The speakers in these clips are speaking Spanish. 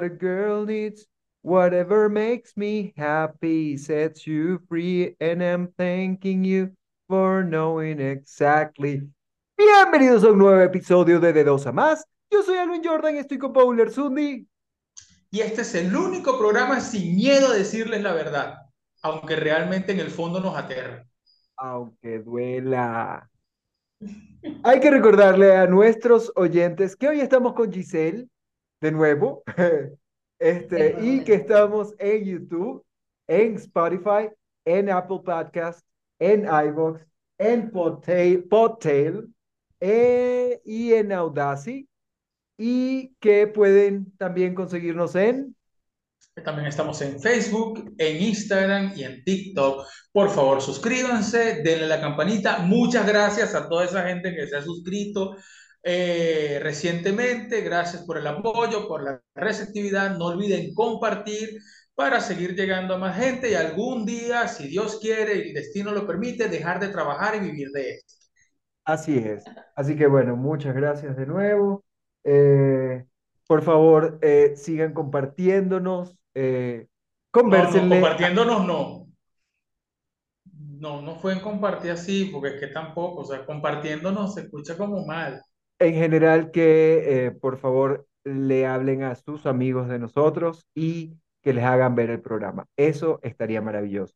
what a girl needs, whatever makes me happy sets you free, and I'm thanking you for knowing exactly. Bienvenidos a un nuevo episodio de De Dos a Más. Yo soy Alvin Jordan y estoy con Paul Erzundi. Y este es el único programa sin miedo a decirles la verdad, aunque realmente en el fondo nos aterra. Aunque duela. Hay que recordarle a nuestros oyentes que hoy estamos con Giselle, de nuevo, este, y que estamos en YouTube, en Spotify, en Apple Podcast, en iVoox, en Podtail, Podtail eh, y en Audacity, y que pueden también conseguirnos en también estamos en Facebook, en Instagram y en TikTok. Por favor, suscríbanse, denle la campanita. Muchas gracias a toda esa gente que se ha suscrito eh, recientemente. Gracias por el apoyo, por la receptividad. No olviden compartir para seguir llegando a más gente y algún día, si Dios quiere y el destino lo permite, dejar de trabajar y vivir de esto. Así es. Así que bueno, muchas gracias de nuevo. Eh, por favor, eh, sigan compartiéndonos. Eh, no, no, compartiéndonos no. No, no pueden compartir así, porque es que tampoco, o sea, compartiéndonos se escucha como mal. En general, que eh, por favor le hablen a sus amigos de nosotros y que les hagan ver el programa. Eso estaría maravilloso.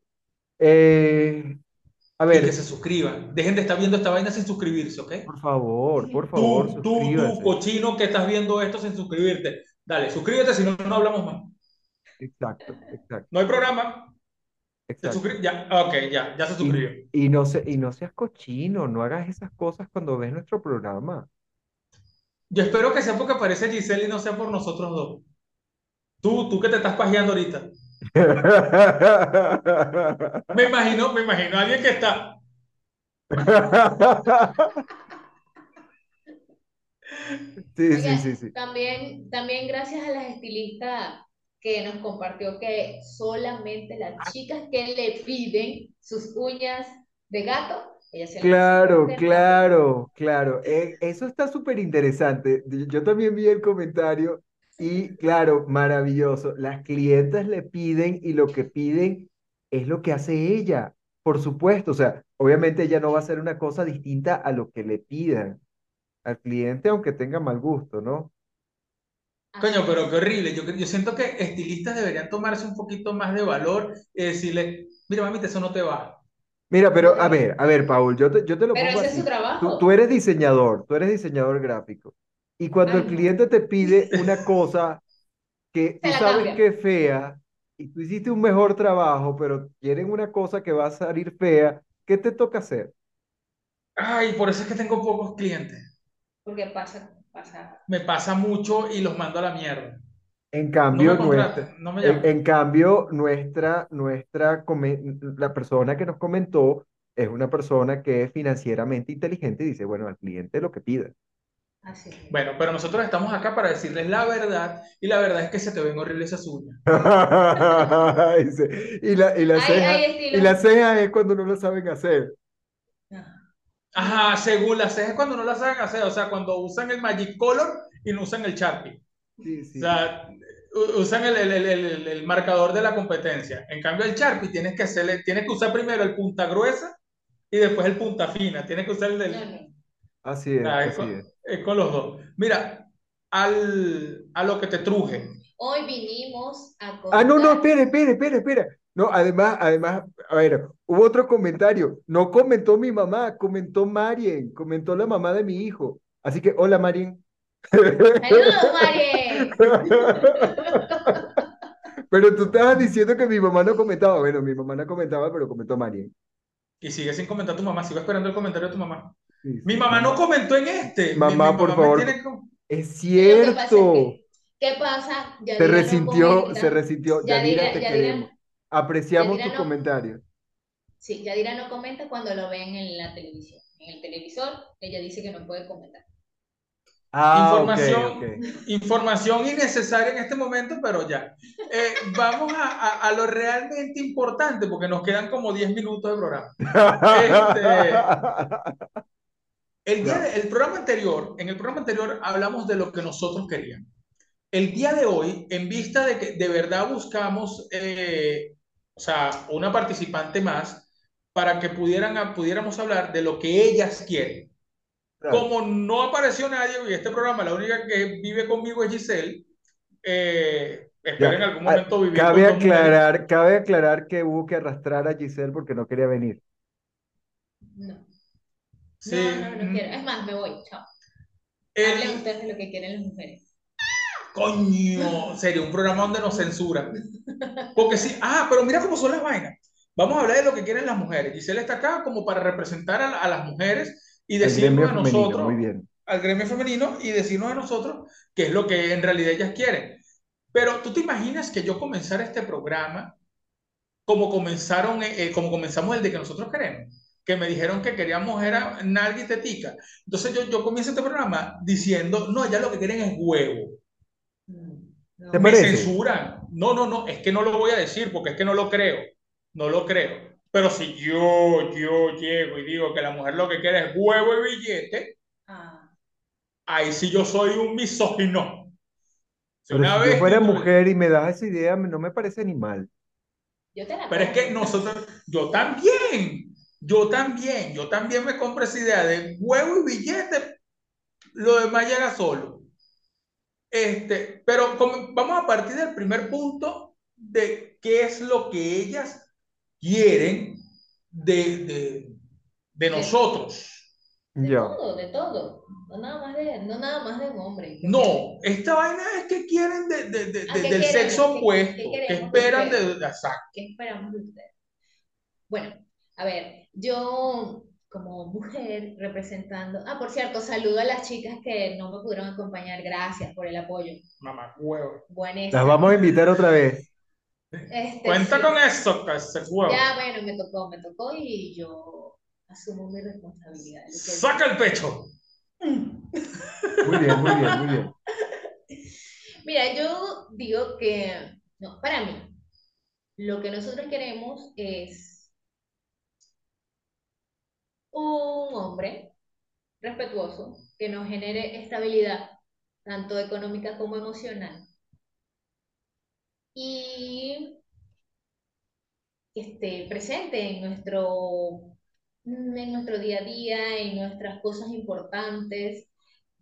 Eh, a ver. Y que se suscriban. Dejen de estar viendo esta vaina sin suscribirse, ¿ok? Por favor, por favor. Tú, tú, tú, cochino que estás viendo esto sin suscribirte. Dale, suscríbete, si no, no hablamos más. Exacto, exacto. No hay programa. Exacto. Ya, ok, ya, ya se suscribió. Y, no se, y no seas cochino, no hagas esas cosas cuando ves nuestro programa. Yo espero que sea porque aparece Giselle y no sea por nosotros dos. Tú, tú que te estás pajeando ahorita. me imagino, me imagino a alguien que está. sí, sí, sí, sí. También, también gracias a las estilistas que nos compartió que solamente las ah. chicas que le piden sus uñas de gato, se Claro, claro, claro. Eh, eso está súper interesante. Yo también vi el comentario y claro, maravilloso. Las clientas le piden y lo que piden es lo que hace ella, por supuesto. O sea, obviamente ella no va a hacer una cosa distinta a lo que le pidan al cliente, aunque tenga mal gusto, ¿no? Coño, pero qué horrible. Yo, yo siento que estilistas deberían tomarse un poquito más de valor y decirle, mira, mamita, eso no te va. Mira, pero a ver, a ver, Paul, yo te, yo te lo pero pongo ese es su trabajo. Tú, eres diseñador, tú eres diseñador gráfico. Y cuando el cliente te pide una cosa que tú sabes que es fea y tú hiciste un mejor trabajo, pero quieren una cosa que va a salir fea, ¿qué te toca hacer? Ay, por eso es que tengo pocos clientes. Porque pasa me pasa mucho y los mando a la mierda. En cambio, nuestra, en, cambio, nuestra, nuestra, la persona que nos comentó es una persona que es financieramente inteligente y dice, bueno, al cliente lo que pida. Así Bueno, pero nosotros estamos acá para decirles la verdad y la verdad es que se te ven horribles esas uñas. y, la, y, la ceja, y la ceja es cuando no lo saben hacer. Ajá, según las cejas cuando no las saben hacer, o sea, cuando usan el Magic Color y no usan el Sharpie. Sí, sí. O sea, usan el, el, el, el, marcador de la competencia. En cambio, el Sharpie tienes que hacerle, tienes que usar primero el punta gruesa y después el punta fina. Tienes que usar el del. Así es. así con, es. con, los dos. Mira, al, a lo que te truje. Hoy vinimos a. Ah, no, no, espera, espera, espera, espera. No, además, además, a ver, hubo otro comentario. No comentó mi mamá, comentó Marien, comentó la mamá de mi hijo. Así que, hola Marien. ¡Saludos, Marien! Pero tú estabas diciendo que mi mamá no comentaba. Bueno, mi mamá no comentaba, pero comentó Marien. Y sigue sin comentar tu mamá, sigo esperando el comentario de tu mamá. mi mamá no comentó en este. Mamá, por favor. Es cierto. ¿Qué pasa? se resintió, se resintió. Yadira, te queremos. Apreciamos tus comentarios. Sí, Yadira no comenta cuando lo ven en la televisión. En el televisor, ella dice que no puede comentar. Ah, información, información innecesaria en este momento, pero ya. Eh, vamos a, a, lo realmente importante, porque nos quedan como 10 minutos de programa. Este, El, día de- el programa anterior, en el programa anterior hablamos de lo que nosotros queríamos. El día de hoy, en vista de que de verdad buscamos, eh, o sea, una participante más para que pudieran, pudiéramos hablar de lo que ellas quieren. Claro. Como no apareció nadie y este programa, la única que vive conmigo es Giselle, eh, espero Ya. en algún Ah, momento vivir Cabe con mujeres. aclarar, cabe aclarar que hubo que arrastrar a Giselle porque no quería venir. No. Sí, No, no, no mm, quiero. Es más, me voy. Chao. el- Hablen ustedes de lo que quieren las mujeres. Coño, sería un programa donde nos censuran. Porque sí, ah, pero mira cómo son las vainas. Vamos a hablar de lo que quieren las mujeres. Giselle está acá como para representar a, a las mujeres y decirnos a nosotros, muy bien. al gremio femenino, y decirnos a nosotros qué es lo que en realidad ellas quieren. Pero tú te imaginas que yo comenzara este programa como comenzaron, eh, eh, como comenzamos el de que nosotros queremos, que me dijeron que queríamos era nalga y tetica. Entonces yo, yo comienzo este programa diciendo, no, ya lo que quieren es huevo. ¿Te Me parece? censuran. No, no, no, es que no lo voy a decir porque es que no lo creo. No lo creo. Pero si yo, yo llego y digo que la mujer lo que quiere es huevo y billete, Ah, ahí sí yo soy un misógino. Si Pero una si yo vez fuera tú- mujer y me das esa idea, no me parece ni mal. yo te la Pero es que nosotros, yo también, yo también, yo también me compro esa idea de huevo y billete, lo demás llega solo. Este, pero como- vamos a partir del primer punto de qué es lo que ellas quieren de, de, de nosotros. De Ya. todo, de todo. No nada más de, no nada más de un hombre. ¿Qué No, esta vaina es que quieren de, de- de- Ah, de- ¿qué del queremos? sexo ¿Qué- opuesto, qué que esperan de, exacto. ¿Qué esperamos de ustedes? Bueno, a ver, yo como mujer representando, ah, por cierto, saludo a las chicas que no me pudieron acompañar, gracias por el apoyo. Mamá, huevo. Buenísimo. Las vamos a invitar otra vez. Este, Cuenta sí. con eso, ese huevo. Ya, bueno, me tocó, me tocó y yo asumo mi responsabilidad. Saca el pecho. Muy bien, muy bien, muy bien. Mira, yo digo que, no, para mí, lo que nosotros queremos es un hombre respetuoso que nos genere estabilidad, tanto económica como emocional, y que esté presente en nuestro, en nuestro día a día, en nuestras cosas importantes,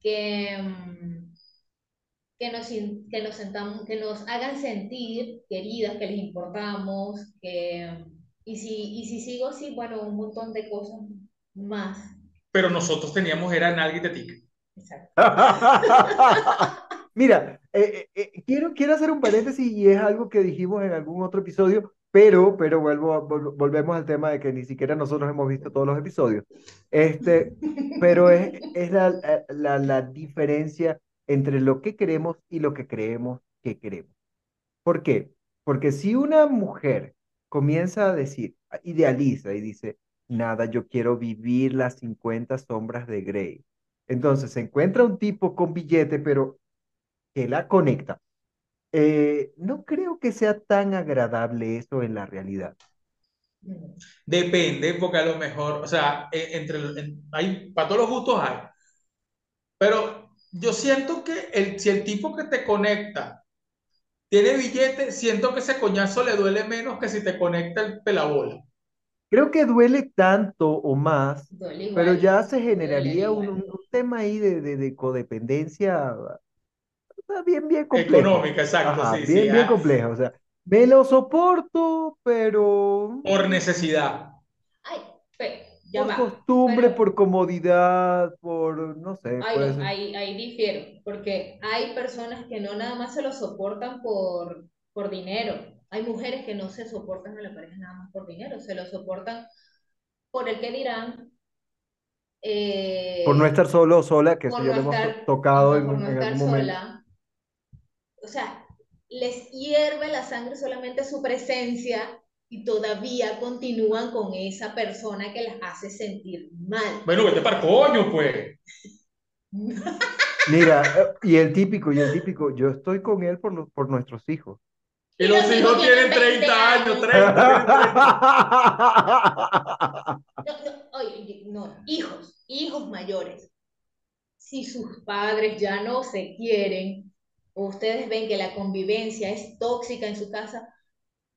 que, mm, que nos, sin- que nos sentamos, que nos hagan sentir queridas, que les importamos, que, y si, y si sigo así, bueno, un montón de cosas más. Pero nosotros teníamos era nalga y tetica. Exacto. Mira, eh, eh, eh, quiero, quiero hacer un paréntesis y es algo que dijimos en algún otro episodio, pero, pero vuelvo, volvemos al tema de que ni siquiera nosotros hemos visto todos los episodios. Este, pero es, es la, la, la diferencia entre lo que queremos y lo que creemos que queremos. ¿Por qué? Porque si una mujer comienza a decir, idealiza y dice, nada, yo quiero vivir las 50 sombras de Grey. Entonces se encuentra un tipo con billete, pero que la conecta. Eh, no creo que sea tan agradable eso en la realidad. Depende, porque a lo mejor, o sea, e- entre, en- hay, para todos los gustos hay. Pero yo siento que el, si el tipo que te conecta tiene billete, siento que ese coñazo le duele menos que si te conecta el pelabola. Creo que duele tanto o más, Duele igual, pero ya se generaría un, un- tema ahí de, de, de codependencia bien, bien complejo. Económica, exacto, Ajá, sí, bien, sí. bien ah, complejo. O sea, me lo soporto, pero por necesidad. Ay, pero, ya por va. costumbre, Pero- por comodidad, por, no sé, Ay, puede no, ser. ahí, ahí difiero, porque hay personas que no nada más se lo soportan por, por dinero. Hay mujeres que no se soportan a la pareja nada más por dinero, se lo soportan por el que dirán, eh, Por no estar solo o sola, que eso por ya no lo hemos tocado ajá, en, por no en estar algún momento. sola. O sea, les hierve la sangre solamente su presencia y todavía continúan con esa persona que las hace sentir mal. Bueno, vete para coño, pues. Mira, eh, y el típico, y el típico, yo estoy con él por, los, por nuestros hijos. Y los hijos tienen 30 años, 30, tienen 30. No, no, oye, no, hijos, hijos mayores. Si sus padres ya no se quieren, o ustedes ven que la convivencia es tóxica en su casa,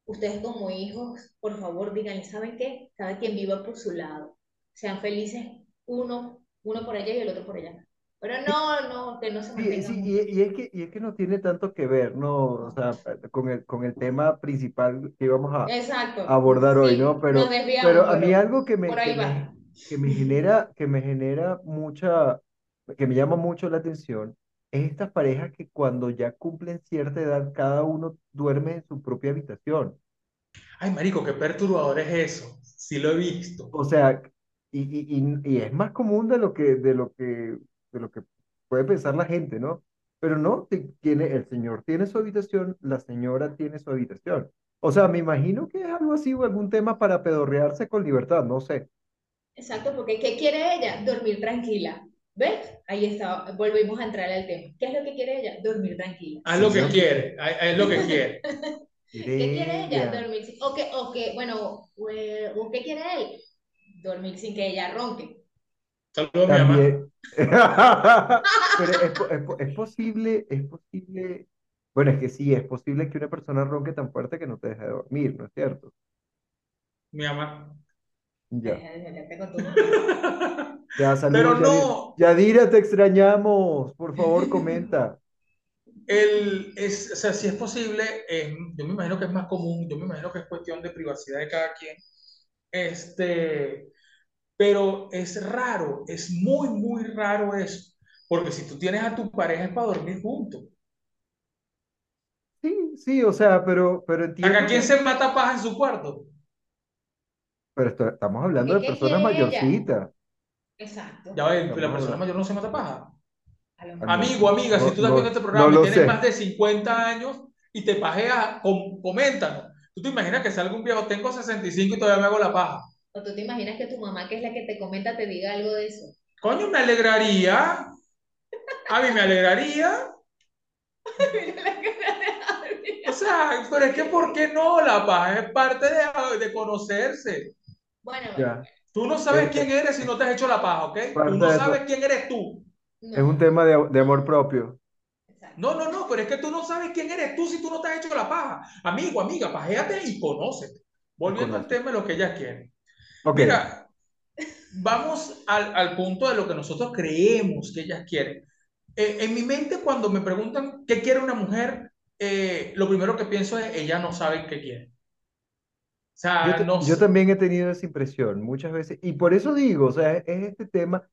ustedes como hijos, por favor, díganle, ¿saben qué? Cada quien viva por su lado. Sean felices uno, uno por allá y el otro por allá. Pero no, no, que no se Sí, mantengan sí, y, y es que, y es que no tiene tanto que ver, ¿no? O sea, con el, con el tema principal que íbamos a, a abordar hoy, ¿no? Sí, Pero, pero a mí pero algo que me, que me, que me genera, que me genera mucha, que me llama mucho la atención, es estas parejas que cuando ya cumplen cierta edad, cada uno duerme en su propia habitación. Ay, marico, qué perturbador es eso. Sí lo he visto. O sea, y, y, y, y es más común de lo que, de lo que, de lo que puede pensar la gente, ¿no? Pero no, ti- tiene, el señor tiene su habitación, la señora tiene su habitación. O sea, me imagino que es algo así o algún tema para pedorrearse con libertad, no sé. Exacto, porque ¿qué quiere ella? Dormir tranquila. ¿Ves? Ahí está, volvemos a entrar al tema. ¿Qué es lo que quiere ella? Dormir tranquila. Haz lo que quiere, haz lo que quiere. ¿Qué quiere ella? Dormir sin... O que, o que, bueno, o, eh, ¿o qué quiere él? Dormir sin que ella ronque. Saludos a mi mamá. Pero es, es es posible, es posible. Bueno, es que sí, es posible que una persona ronque tan fuerte que no te deje dormir, ¿no es cierto? Mi mamá. Ya. Ya, Pero saludos, Yadira. no, Yadira, te extrañamos. Por favor, comenta. el, es, o sea, si es posible, eh, yo me imagino que es más común, yo me imagino que es cuestión de privacidad de cada quien. Este, pero es raro, es muy, muy raro eso. Porque si tú tienes a tu pareja es para dormir juntos. Sí, sí, o sea, pero, pero entiendo quién que... se mata paja en su cuarto. Pero esto- estamos hablando de ¿qué personas mayorcitas. Exacto. Ya ves, Estamos la persona mayor no se mata paja. No, Amigo, amiga, si tú estás viendo no, este no programa y tienes más de 50 años y te pajeas, com- coméntanos. ¿Tú te imaginas que salga un viejo, tengo 65 y todavía me hago la paja? ¿O tú te imaginas que tu mamá, que es la que te comenta, te diga algo de eso? Coño, me alegraría. A mí me alegraría. O sea, pero es que ¿por qué no? La paja es parte de, de conocerse. Bueno, bueno, Ya. Tú no sabes Es, quién es eres si no te has hecho la paja, ¿ok? Tú no sabes tu... quién eres tú. Es un tema de, de amor propio. exacto. No, no, no, pero es que tú no sabes quién eres tú si tú no te has hecho la paja. Amigo, amiga, pajéate y conócete. Volviendo al tema de lo que ellas quieren. Mira, vamos al, al punto de lo que nosotros creemos que ellas quieren. Eh, en mi mente, cuando me preguntan qué quiere una mujer, eh, lo primero que pienso es, ella no sabe qué quiere. O Yo, sea, ta- no yo también he tenido esa impresión muchas veces. Y por eso digo, o sea, es, es este tema,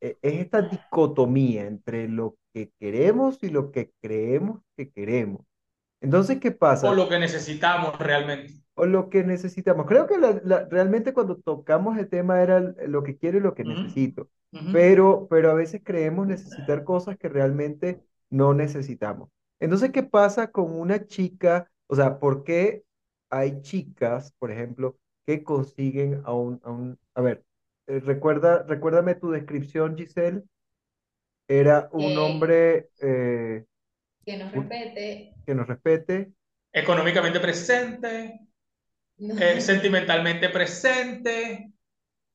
e- es esta dicotomía entre lo que queremos y lo que creemos que queremos. Entonces, ¿qué o pasa? lo que necesitamos realmente. O lo que necesitamos. Creo que la- la- realmente cuando tocamos el tema era lo que quiero y lo que Ujú, necesito. ujú. Pero, pero a veces creemos necesitar cosas que realmente no necesitamos. Entonces, ¿qué pasa con una chica? O sea, ¿por qué hay chicas, por ejemplo, que consiguen a un, a un, a ver, eh, recuerda, recuérdame tu descripción, Giselle. Era un hombre eh, que nos un- respete. que nos respete, Económicamente presente, No, eh, sentimentalmente presente,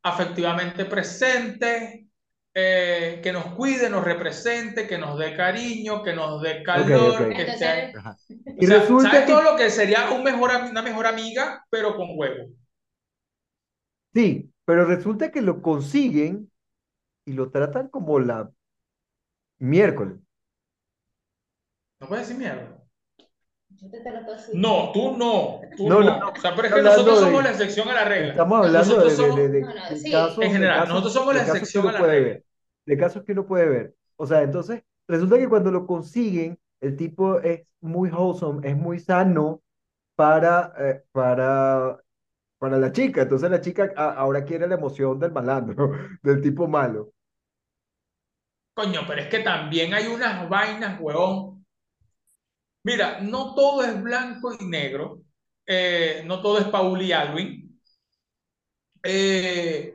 afectivamente presente, eh, que nos cuide, nos represente, que nos dé cariño, que nos dé calor, que entonces, Y sea, resulta ¿sabes todo que, lo que sería un mejor, am- una mejor amiga, pero con huevo? sí, pero resulta que lo consiguen y lo tratan como la miércoles. No puedes decir mierda. yo te trato así. No, tú no, tú No, no, O sea, pero es que nosotros somos la excepción a la regla. estamos hablando Nosotros de, de, de, de- No, no, de sí, en casos, general, casos, nosotros somos la excepción a la regla. De casos que uno puede ver. O sea, entonces, resulta que cuando lo consiguen, el tipo es muy wholesome, es muy sano para, eh, para, para la chica. Entonces la chica ahora quiere la emoción del malandro, del tipo malo. Coño, pero es que también hay unas vainas, huevón. Mira, no todo es blanco y negro. eh, no todo es Paul y Alvin. Eh,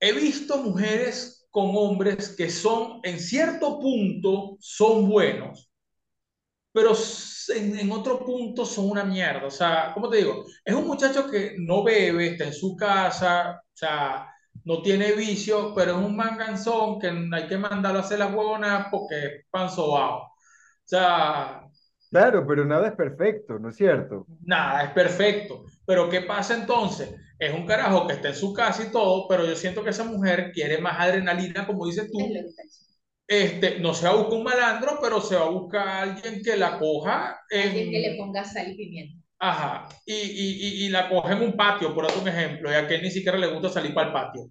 he visto mujeres con hombres que son, en cierto punto, son buenos, pero en, en otro punto son una mierda. O sea, ¿cómo te digo? Es un muchacho que no bebe, está en su casa, o sea, no tiene vicio, pero es un manganzón que hay que mandarlo a hacer las huevonas porque es pan sobao. O sea, Claro, pero nada es perfecto, ¿no es cierto? nada, es perfecto. Pero ¿qué pasa entonces? Es un carajo que está en su casa y todo, pero yo siento que esa mujer quiere más adrenalina, como dices tú. Este, no se va a buscar un malandro, pero se va a buscar a alguien que la coja en... Alguien que le ponga sal y pimienta. Ajá, y, y, y, y la coge en un patio, por otro ejemplo, y a que ni siquiera le gusta salir para el patio.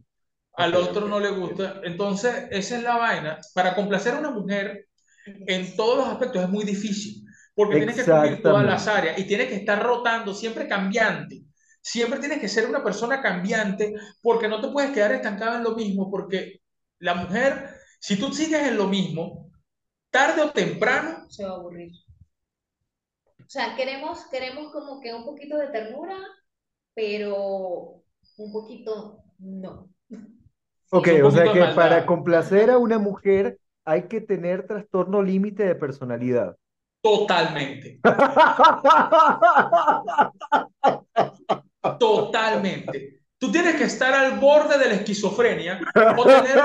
Al otro no le gusta. Entonces, esa es la vaina. Para complacer a una mujer en todos los aspectos es muy difícil, porque tienes que cubrir todas las áreas y tienes que estar rotando, siempre cambiante. Siempre tienes que ser una persona cambiante, porque no te puedes quedar estancado en lo mismo, porque la mujer, si tú sigues en lo mismo, tarde o temprano, Se va a aburrir. O sea, queremos, queremos como que un poquito de ternura, pero un poquito no. Ok, o sea que para complacer a una mujer hay que tener trastorno límite de personalidad. Totalmente. Totalmente. Tú tienes que estar al borde de la esquizofrenia o tener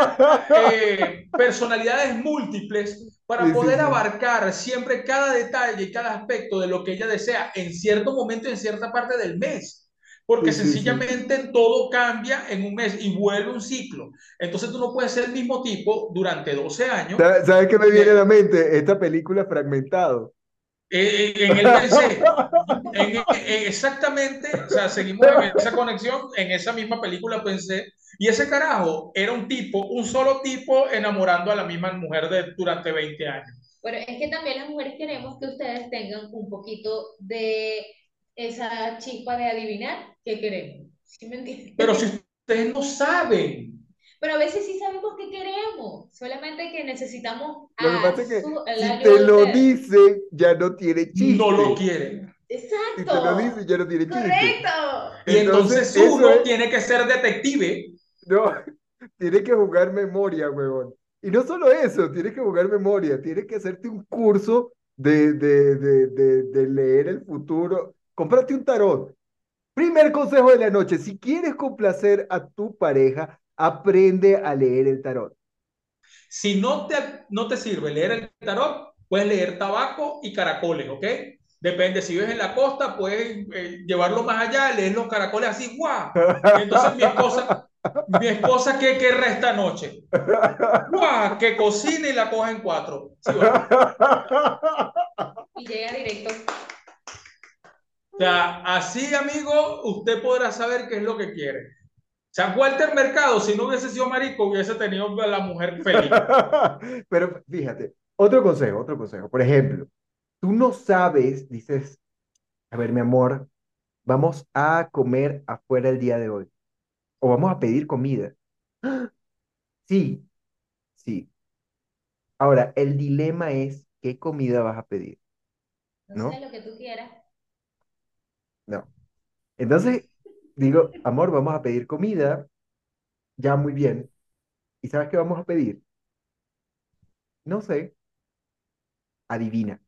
eh, personalidades múltiples para Sí, sí, poder sí. abarcar siempre cada detalle y cada aspecto de lo que ella desea en cierto momento, en cierta parte del mes. Porque Sí, sí, sí. sencillamente todo cambia en un mes y vuelve un ciclo. Entonces tú no puedes ser el mismo tipo durante 12 años. ¿Sabes sabes qué me viene a Eh, la mente? Esta película Fragmentado. eh, en él pensé, en, en- exactamente, o sea, seguimos en esa conexión, en esa misma película pensé, y ese carajo era un tipo, un solo tipo enamorando a la misma mujer de, durante 20 años. Pero es que también las mujeres queremos que ustedes tengan un poquito de esa chispa de adivinar qué queremos. ¿Sí me entiendes? Pero si ustedes no saben, Pero a veces sí sabemos qué queremos, solamente que necesitamos Lo que pasa es que si te lo dice, ya no tiene no lo chiste. quieren. Si te lo Exacto, dice, ya no tiene chiste. correcto. Y entonces Entonces, uno es, tiene que ser detective. no, tienes que jugar memoria, huevón. Y no solo eso, tienes que jugar memoria, tienes que hacerte un curso de, de, de, de, de leer el futuro. Cómprate un tarot. Primer consejo de la noche, si quieres complacer a tu pareja, aprende a leer el tarot. Si no te, no te sirve leer el tarot, puedes leer tabaco y caracoles, ¿ok? Depende, si vives en la costa, puedes eh, llevarlo más allá, leer los caracoles así, ¡guau! Entonces mi esposa, mi esposa, ¿qué querrá esta noche? ¡Guau! Que cocine y la coja en cuatro. Y llega directo. O sea, así, amigo, usted podrá saber qué es lo que quiere. O sea, Walter Mercado, si no hubiese sido marico, hubiese tenido a la mujer feliz. Pero fíjate, otro consejo, otro consejo. Por ejemplo, tú no sabes, dices, a ver, mi amor, vamos a comer afuera el día de hoy. O vamos a pedir comida. Sí, sí. Ahora, el dilema es, ¿qué comida vas a pedir? No ¿No? sé lo que tú quieras. No. Entonces, digo, amor, vamos a pedir comida. Ya, muy bien. ¿Y sabes qué vamos a pedir? No sé. Adivina.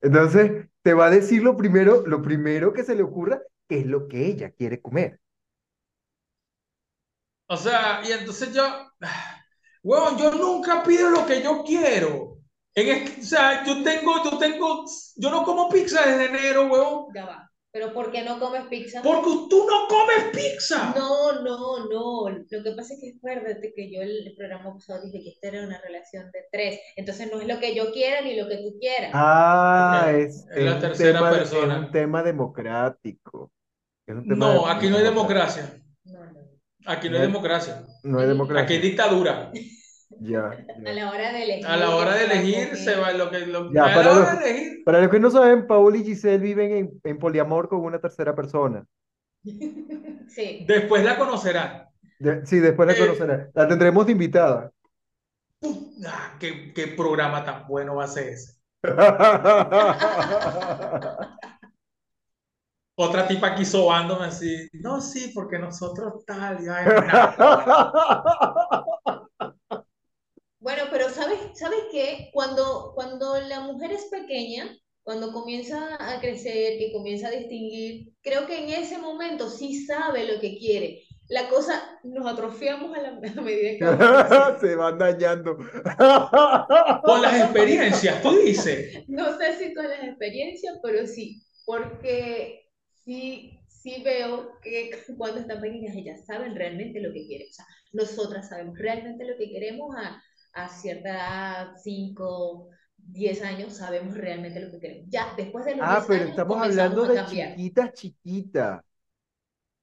Entonces, te va a decir lo primero, lo primero que se le ocurra, que es lo que ella quiere comer. O sea, y entonces yo, yo nunca pido lo que yo quiero. En es- o sea, yo tengo, yo tengo, yo no como pizza desde enero, huevón, Ya va. Pero ¿por qué no comes pizza? porque tú no comes pizza. No, no, no. Lo que pasa es que acuérdate que yo el programa pasado dije que esta era una relación de tres. Entonces no es lo que yo quiera ni lo que tú quieras. Ah, es, es la tercera tema, es persona. un tema democrático. Es un tema No, aquí no hay democracia. No, no. Aquí no No hay democracia. no hay Aquí- Aquí democracia. hay dictadura. Ya, A ya. la hora de elegir. A la hora de a elegir se va lo que lo, Ya, a para la los, hora de elegir. para los que no saben, Paul y Giselle viven en, en poliamor con una tercera persona. Sí. Después la conocerán. De- sí, después la Eh, conocerán. La tendremos de invitada. ah, qué, qué programa tan bueno va a ser ese. Otra tipa aquí sobándome así. No, sí, porque nosotros tal. Y, ay, no, Bueno, pero ¿sabes, ¿sabes qué? Cuando, cuando la mujer es pequeña, cuando comienza a crecer, que comienza a distinguir, creo que en ese momento sí sabe lo que quiere. la cosa nos atrofiamos a, la, a medida que Se van dañando. Con las experiencias, tú dices. No sé si con las experiencias, pero sí, porque sí, sí veo que cuando están pequeñas ellas saben realmente lo que quieren. O sea, nosotras sabemos realmente lo que queremos a, a cierta edad, 5, 10 años, sabemos realmente lo que queremos. Ya, después de los Ah, 10 pero años estamos hablando de chiquitas, chiquitas.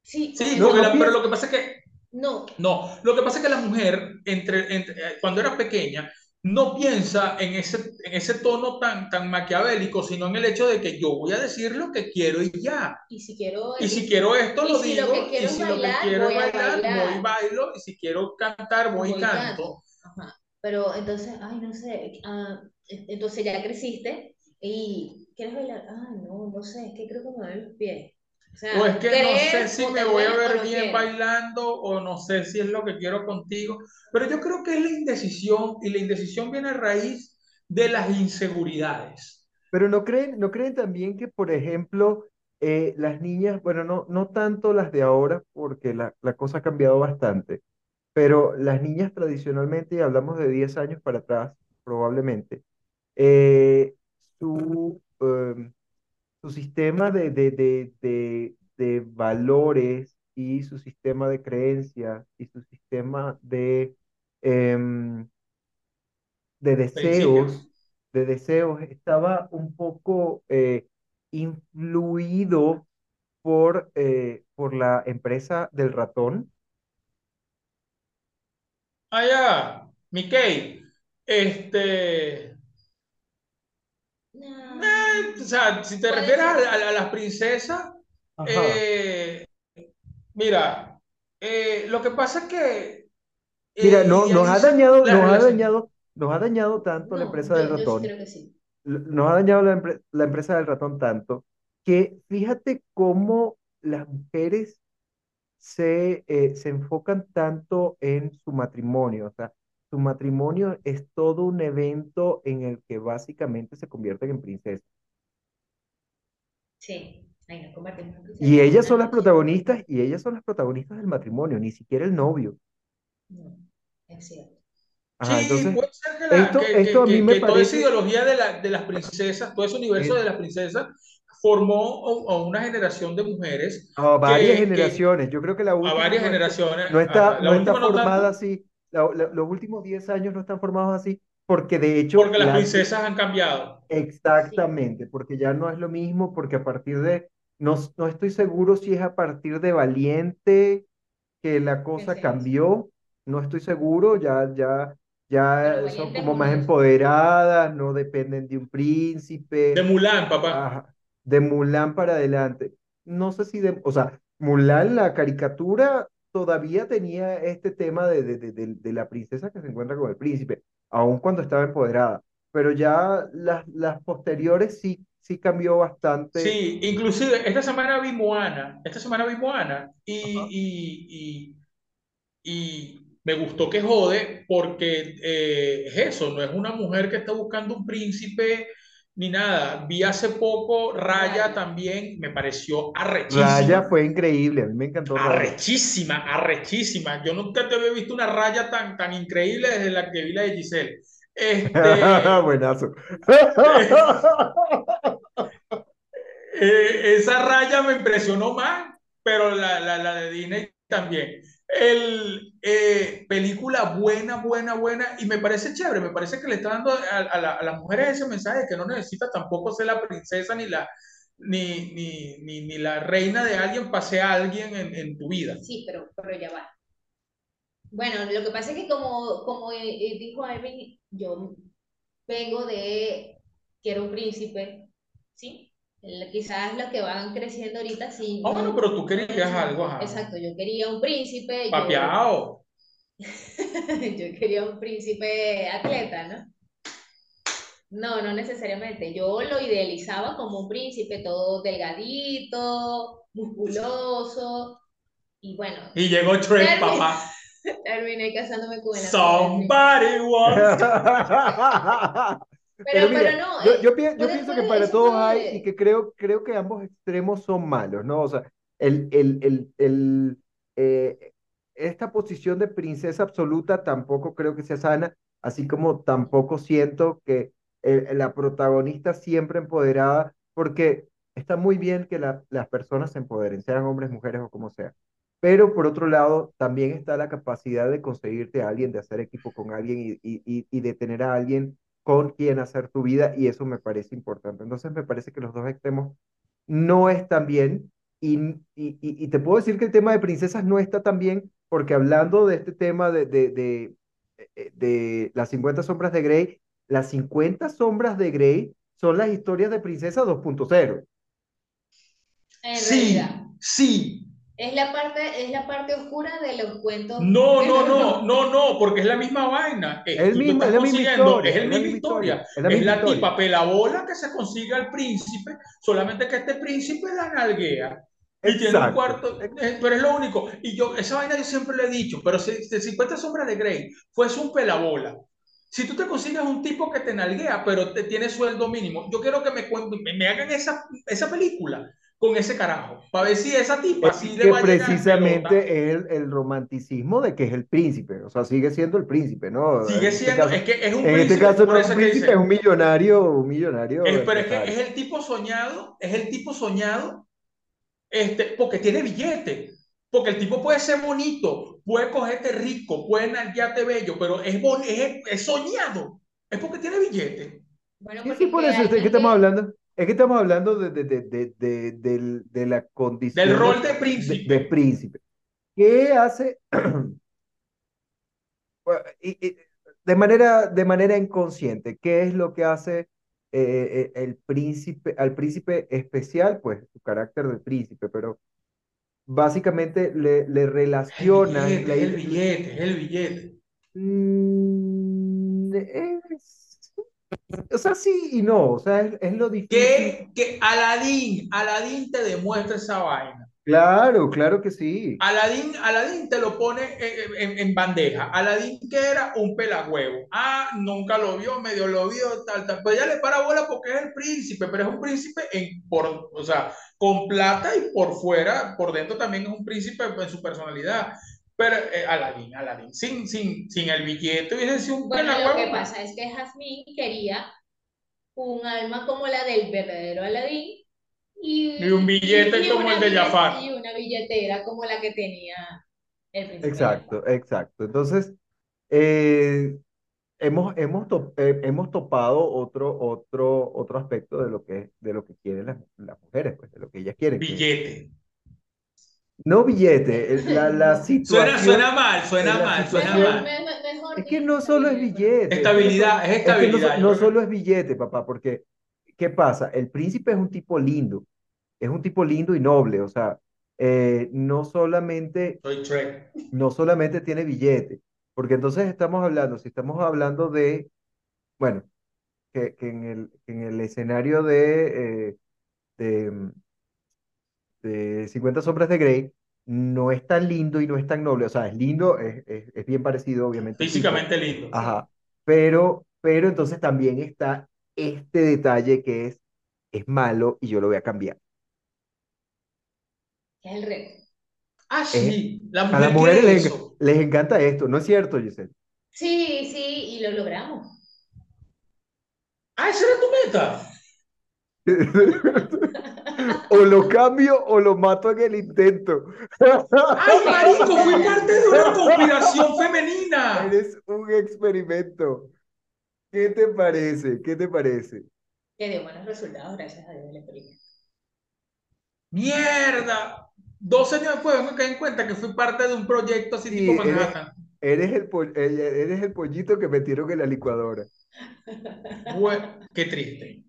Sí, Sí, No, pero pienso- lo que pasa es que, no, no, lo que pasa es que la mujer, entre, entre- eh, cuando era pequeña, no piensa en ese, en ese tono tan, tan maquiavélico, sino en el hecho de que yo voy a decir lo que quiero y ya. y si quiero... Y si quiero esto, y lo si lo digo. quiero y si lo que bailar, quiero es bailar, bailar. voy y bailo. Y si quiero cantar, voy y Voy y canto. Ajá. Pero entonces, ay, no sé, ah, entonces ya creciste y ¿quieres bailar? Ah, no, no sé, es que creo que me duelen los pies. O sea, O es que no ¿crees sé si me voy a ver bien bailando o no sé si es lo que quiero contigo. Pero yo creo que es la indecisión y la indecisión viene a raíz de las inseguridades. Pero no creen, no creen también que, por ejemplo, eh, las niñas, bueno, no, no tanto las de ahora, porque la, la cosa ha cambiado bastante, pero las niñas tradicionalmente, y hablamos de 10 años para atrás, probablemente, eh, su, em, su sistema de, de, de, de, de valores y su sistema de creencias y su sistema de, em, de deseos, de deseos, estaba un poco eh, influido por, eh, por la empresa del ratón. Ah, ya, Mickey, este, No. eh, o sea, si te refieres a, ser. a- a las princesas, eh, mira, eh, lo que pasa es que, Mira, no, nos ha dañado, la nos ha dañado, nos ha dañado tanto la empresa del yo, yo sí ratón. creo que sí. nos ha dañado la, empre- la empresa del ratón tanto que fíjate cómo las mujeres se, eh, se enfocan tanto en su matrimonio. O sea, su matrimonio es todo un evento en el que básicamente se convierten en princesas. Sí. Ay, en Y ellas son las protagonistas, y ellas son las protagonistas del matrimonio, ni siquiera el novio. No, es cierto. Ajá, Sí, entonces, puede ser que, la- esto, que- esto a mí me que toda esa parece... ideología de, la- de las princesas, todo ese universo Es- de las princesas, formó a, a una generación de mujeres A varias que, que generaciones. Yo creo que la a última varias no, es- generaciones, no está, no está formada así. La- la- los últimos 10 años no están formados así, porque de hecho, porque las la- princesas han cambiado. exactamente, porque ya no es lo mismo, porque a partir de, no, no estoy seguro si es a partir de Valiente que la cosa cambió, no estoy seguro, ya, ya, ya son como más empoderadas, no dependen de un príncipe. De Mulan, papá. Ajá, de Mulan para adelante. No sé si de, o sea, Mulan, la caricatura, todavía tenía este tema de, de, de, de- la princesa que se encuentra con el príncipe, aun cuando estaba empoderada. Pero ya las, las posteriores sí, sí cambió bastante. Sí, inclusive esta semana vi Moana, esta semana vi Moana y, y, y, y me gustó que jode porque eh, es eso, no es una mujer que está buscando un príncipe ni nada. Vi hace poco Raya Raya. también, me pareció Raya arrechísima, fue increíble, a mí me encantó Raya. arrechísima, arrechísima. Yo nunca te había visto una raya tan, tan increíble desde la que vi la de Giselle. Este, Buenazo. Eh, esa raya me impresionó más, pero la, la, la de Disney también. El, eh, película buena, buena, buena, y me parece chévere, me parece que le está dando a, a, la- a las mujeres ese mensaje de que no necesita tampoco ser la princesa ni la, ni, ni, ni, ni la reina de alguien para ser alguien en, tu vida. Sí, pero, pero ya va. Bueno, lo que pasa es que como, como eh, eh, dijo Alvin, yo vengo de, quiero un príncipe, ¿sí? Quizás los que van creciendo ahorita, sí. Ah, no- bueno, pero tú querías algo, ajá. Exacto, yo quería un príncipe, yo, Papeado. yo quería un príncipe atleta, ¿no? No, no necesariamente. Yo lo idealizaba como un príncipe todo delgadito, musculoso, y bueno, Y llegó Termi- papá. terminé casándome con mi- Somebody once. Pero, Pero mira, pero no, yo, eh, yo, pi- yo pienso que para todos hay y que creo, creo que ambos extremos son malos, ¿no? O sea, el, el, el, el, eh, esta posición de princesa absoluta tampoco creo que sea sana, así como tampoco siento que la protagonista siempre empoderada, porque está muy bien que las personas se empoderen, sean hombres, mujeres o como sea. Pero por otro lado, también está la capacidad de conseguirte a alguien, de hacer equipo con alguien y, y, y de tener a alguien con quien hacer tu vida y eso me parece importante. Entonces me parece que los dos extremos no están bien y, y, y, te puedo decir que el tema de princesas no está tan bien porque hablando de este tema de, de, de, eh, de las 50 sombras de Grey, las 50 sombras de Grey son las historias de princesa 2.0. Sí, sí, es la parte, es la parte oscura de los cuentos. No, no, no, no, no, porque es la misma vaina. Es, el mismo, es la misma historia. Es, la misma historia. Es la, es la tipa pelabola que se consigue al príncipe, solamente que este príncipe la nalguea. Y tiene un cuarto, eh, pero es lo único. Y yo, esa vaina yo siempre le he dicho, pero si, si 50 sombras de Grey fuese un pelabola, si tú te consigues un tipo que te nalguea, pero te tiene sueldo mínimo, yo quiero que me, me, me hagan esa, esa película con ese carajo, para ver si esa tipa sí le va a precisamente es el, el, romanticismo de que es el príncipe, o sea, sigue siendo el príncipe, ¿no? Sigue este siendo, es que es un en este príncipe. En este caso no es un príncipe, es un millonario, un millonario. Es, pero es que es el tipo soñado, es el tipo soñado, este, porque tiene billete. Porque el tipo puede ser bonito, puede cogerte rico, puede nalguearte bello, pero es, es, es soñado. Es porque tiene billete. Bueno, sí, por eso, ¿de qué estamos hablando? Es que estamos hablando de, de, de, de, de la condición. Del rol de príncipe. De, príncipe. ¿Qué hace? de, manera, de manera inconsciente, ¿qué es lo que hace eh, eh, el príncipe, al príncipe especial? Pues su carácter de príncipe, pero básicamente le, le relaciona. El billete, el billete, el billete. Mm, es o sea, sí y no, o sea, es, lo difícil. Que, que Aladín, Aladín te demuestra esa vaina. Claro, claro que sí. Aladín, Aladín te lo pone en, en, bandeja. Aladín que era un pelagüevo. Ah, nunca lo vio, medio lo vio, tal, tal. Pues ya le para bola porque es el príncipe, pero es un príncipe en, por, o sea, con plata y por fuera, por dentro también es un príncipe en su personalidad. Pero eh, Aladín, Aladín, sin, sin, sin el billete hubiese sido un Bueno, lo que pasa es que Jasmine quería un alma como la del verdadero Aladín y, y un billete como el de Jafar. Y una billetera como la que tenía el príncipe. Exacto, exacto. Entonces, eh, hemos, hemos, eh, hemos topado otro, otro, otro aspecto de lo que, de lo que quieren las, las mujeres, pues, de lo que ellas quieren. Billete. No billete, la, la situación. Suena, suena mal, suena mal, suena mal. Es que no solo es billete. Estabilidad, es estabilidad. Es que no, solo es billete, papá, porque, ¿qué pasa? El príncipe es un tipo lindo, es un tipo lindo y noble, o sea, eh, no solamente. Soy No solamente tiene billete, porque entonces estamos hablando, si estamos hablando de, bueno, que, que en, el, en el escenario de, eh, de de 50 sombras de Grey no es tan lindo y no es tan noble, o sea, es lindo, es, es, bien parecido, obviamente. Físicamente lindo. Ajá, pero, pero entonces también está este detalle que es, es malo y yo lo voy a cambiar. Es el reto. Ah, sí, la mujer a las mujeres les, les, encanta esto, ¿no es cierto, Giselle? Sí, sí, y lo logramos. Ah, esa era tu meta. o lo cambio o lo mato en el intento. ¡Ay, marico! Fui parte de una conspiración femenina. Eres un experimento. ¿Qué te parece? ¿Qué te parece? Que dio buenos resultados, gracias a Dios, el experimento. ¡Mierda! Dos años después me caí en cuenta que fui parte de un proyecto así tipo Manhattan. Eres, el, eres el pollito que metieron en la licuadora. Qué triste.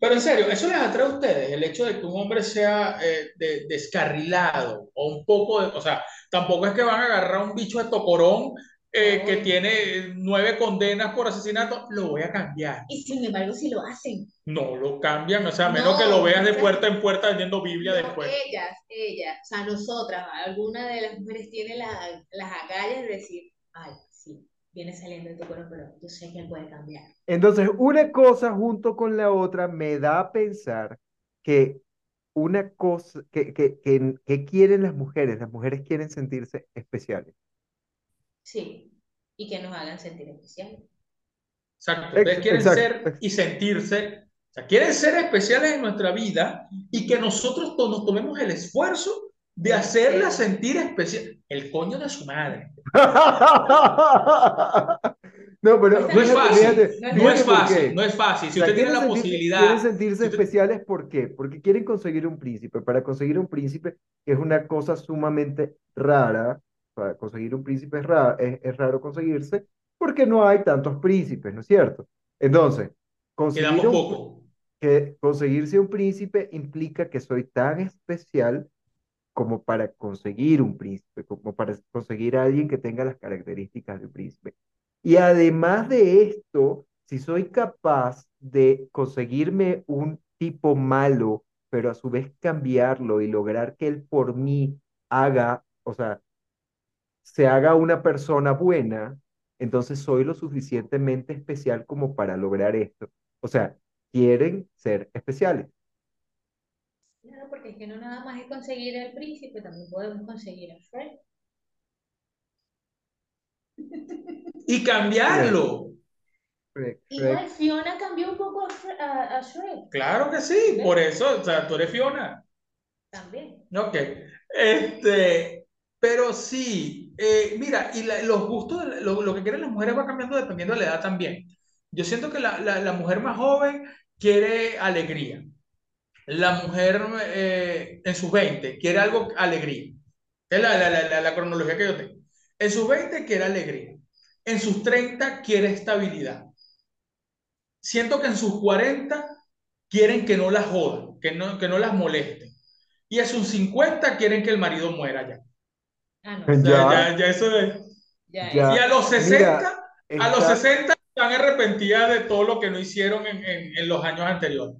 Pero en serio, ¿eso les atrae a ustedes? El hecho de que un hombre sea eh, descarrilado o un poco de, o sea, tampoco es que van a agarrar un bicho de tocorón eh, que tiene nueve condenas por asesinato, lo voy a cambiar. Y sin embargo, si lo hacen. No, lo cambian, o sea, a menos que lo veas de puerta en puerta vendiendo Biblia después. Ellas, ellas, o sea, nosotras, alguna de las mujeres tiene las agallas de decir, ay, viene saliendo de tu cuerpo, pero yo sé que él puede cambiar. Entonces, una cosa junto con la otra me da a pensar que una cosa que, que, que, que quieren las mujeres. Las mujeres quieren sentirse especiales. Sí, y que nos hagan sentir especiales. Exacto. Ustedes quieren exacto, ser ex- y sentirse, o sea, quieren ser especiales en nuestra vida y que nosotros to- nos tomemos el esfuerzo de hacerla sentir especial. El coño de su madre. No, pero No es fíjate, fácil, fíjate, no es fácil, qué. no es fácil. Si O sea, usted tiene la sentirse, posibilidad, quieren sentirse si usted- especiales, ¿por qué? Porque quieren conseguir un príncipe. Para conseguir un príncipe, que es una cosa sumamente rara, para conseguir un príncipe es, ra- es, es raro conseguirse, porque no hay tantos príncipes, ¿no es cierto? Entonces, conseguir quedamos un, poco. que conseguirse un príncipe implica que soy tan especial como para conseguir un príncipe, como para conseguir a alguien que tenga las características de un príncipe. Y además de esto, si soy capaz de conseguirme un tipo malo, pero a su vez cambiarlo y lograr que él por mí haga, o sea, se haga una persona buena, entonces soy lo suficientemente especial como para lograr esto. O sea, quieren ser especiales. Claro, porque es que no nada más es conseguir al príncipe, también podemos conseguir a Fred. Y cambiarlo. Shrek, Igual Shrek. Fiona cambió un poco a, a, a Shrek Claro que sí, por eso, o sea, tú eres Fiona. también. Ok. Este, pero sí, eh, mira, y la- los gustos, de la- lo, lo que quieren las mujeres va cambiando dependiendo de la edad también. Yo siento que la, la, la mujer más joven quiere alegría. La mujer eh, en sus 20 quiere algo, alegría. Es la, la, la, la, la cronología que yo tengo. En sus 20 quiere alegría. En sus 30 quiere estabilidad. Siento que en sus 40 quieren que no las jodan, que no, que no las molesten. Y en sus 50 quieren que el marido muera ya. Ah, no, O sea, Ya. ya, ya eso es. ya, Ya. Y a los Mira, 60, a los está- 60 están arrepentidas de todo lo que no hicieron en, en, en los años anteriores.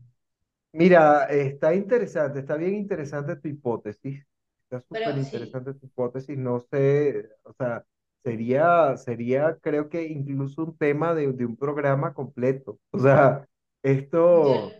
Mira, está interesante, está bien interesante tu hipótesis. Está súper sí. interesante tu hipótesis. No sé, o sea, sería, sería, creo que incluso un tema de, de un programa completo. O sea, esto,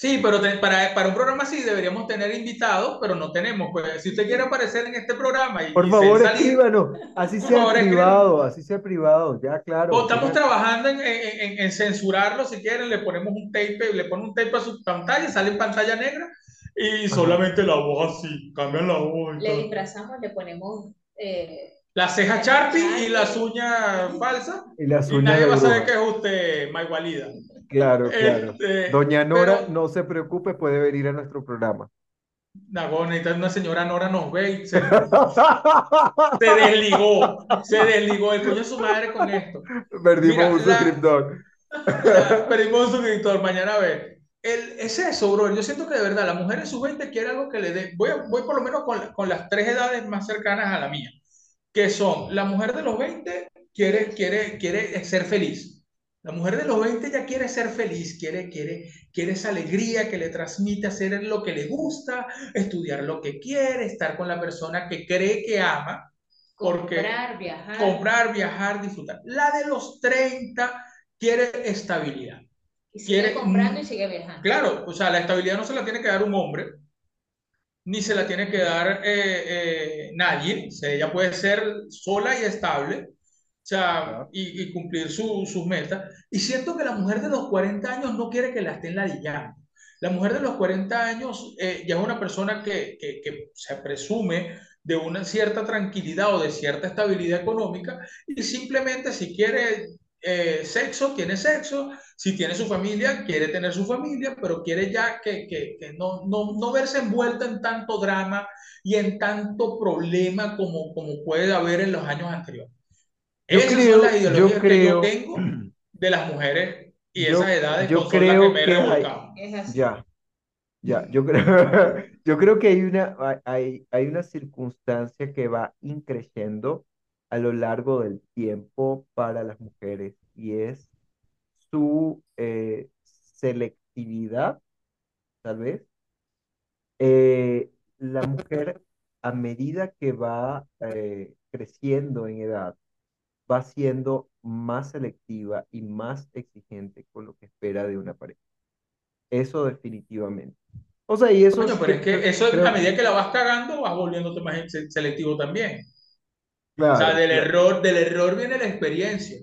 Sí, pero te- para, para un programa así deberíamos tener invitados, pero no tenemos. Pues si usted quiere aparecer en este programa y, por y favor, salir, escríbanos, así sea favor, privado, así sea privado, ya claro. o estamos trabajando en, en- en- en censurarlo, si quieren, le ponemos un tape, le ponen un tape a su pantalla, sale en pantalla negra y Ajá. solamente la voz así, cambian la voz y le todo. disfrazamos, le ponemos eh, Las cejas Sharpie y las uñas falsas Y las y nadie va a saber que es usted, Maigualida. Claro, claro. Este, Doña Nora, pero- no se preocupe, puede venir a nuestro programa. Ahorita una señora Nora nos ve y se, se desligó, se desligó el coño de su madre con esto. Perdimos Mira, un la- suscriptor. Ya, Perdimos un suscriptor, mañana a ver. El, es eso, bro. Yo siento que de verdad la mujer en sus 20 quiere algo que le dé. Voy, voy por lo menos con, la- con las tres edades más cercanas a la mía, que son la mujer de los 20 quiere, quiere, quiere ser feliz. La mujer de los 20 ya quiere ser feliz, quiere, quiere, quiere esa alegría que le transmite hacer lo que le gusta, estudiar lo que quiere, estar con la persona que cree que ama, Porque- comprar, viajar. comprar, viajar, disfrutar. La de los 30 quiere estabilidad. y sigue quiere- comprando y sigue viajando. Claro, o sea, la estabilidad no se la tiene que dar un hombre, ni se la tiene que dar eh, eh, nadie. O sea, ella puede ser sola y estable, o sea, Claro. y, y cumplir su- sus metas. Y siento que la mujer de los 40 años no quiere que la estén ladillando. La mujer de los 40 años eh, ya es una persona que, que, que se presume de una cierta tranquilidad o de cierta estabilidad económica y simplemente si quiere eh, sexo, tiene sexo, si tiene su familia, quiere tener su familia, pero quiere ya que, que, que no, no, no verse envuelta en tanto drama y en tanto problema como, como puede haber en los años anteriores. Yo Esas creo, son las yo ideologías que yo creo, tengo de las mujeres y Yo- esas edades yo creo que me he que hay-. Es ya, ya, yo creo, yo creo que hay una, hay, hay una circunstancia que va increciendo a lo largo del tiempo para las mujeres y es su eh, selectividad, tal vez. Eh, la mujer, a medida que va eh, creciendo en edad, va siendo más selectiva y más exigente con lo que espera de una pareja. Eso definitivamente. O sea, y eso Coño, pero es que eso creo- a medida que la vas cagando, vas volviéndote más se- selectivo también. O sea, claro, del claro. error, del error viene la experiencia.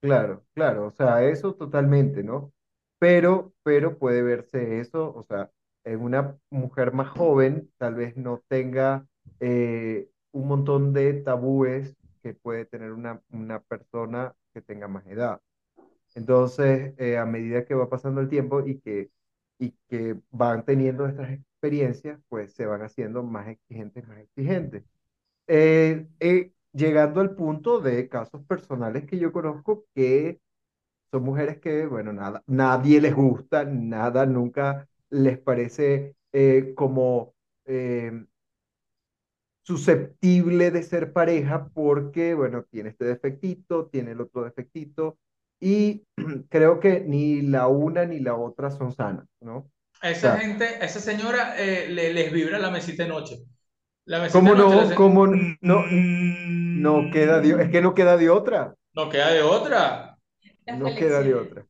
Claro, claro, o sea, eso totalmente, ¿no? Pero, pero puede verse eso, o sea, en una mujer más joven tal vez no tenga eh, un montón de tabúes que puede tener una, una persona que tenga más edad. Entonces, eh, a medida que va pasando el tiempo y que, y que van teniendo estas experiencias, pues se van haciendo más exigentes, más exigentes. Eh, eh, llegando al punto de casos personales que yo conozco que son mujeres que, bueno, nada, nadie les gusta, nada, nunca les parece eh, como eh, susceptible de ser pareja porque, bueno, tiene este defectito, tiene el otro defectito y creo que ni la una ni la otra son sanas, ¿no? A O esa sea, gente, a esa señora eh, le- les vibra la mesita de noche. La mesita ¿cómo de noche no? hace, ¿Cómo no? No queda de, es que no queda de otra, No queda de otra. Las no queda de otra.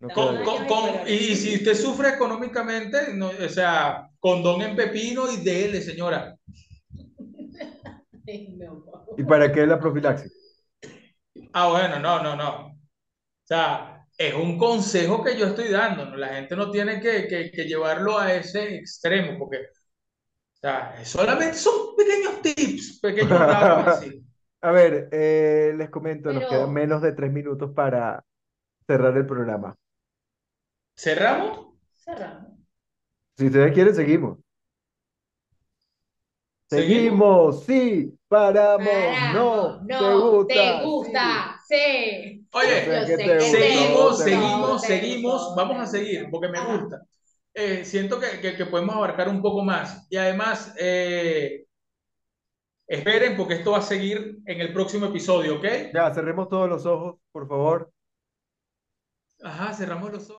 No Las queda Con- de años otra. con- con- y, y si usted sufre económicamente, no, o sea, condón en pepino y dele, señora. ¿Y para qué la profilaxis? Ah, bueno, no, no, no. O sea, es un consejo que yo estoy dando, ¿no? La gente no tiene que, que- que llevarlo a ese extremo, porque, o sea, solamente son pequeños tips, pequeños así. A ver, eh, les comento, nos Pero- quedan menos de tres minutos para cerrar el programa. ¿Cerramos? Cerramos. Si ustedes quieren, seguimos. ¿Seguimos? Sí, paramos, Paramos. no, te gusta, te sí. gusta, sí. Oye, Yo sé que sé te que gusta, Seguimos, seguimos, seguimos, vamos a seguir, porque me gusta. Eh, siento que, que- que podemos abarcar un poco más. Y además, eh, esperen, porque esto va a seguir en el próximo episodio, ¿ok? Ya, cerremos todos los ojos, por favor. Ajá, cerramos los ojos.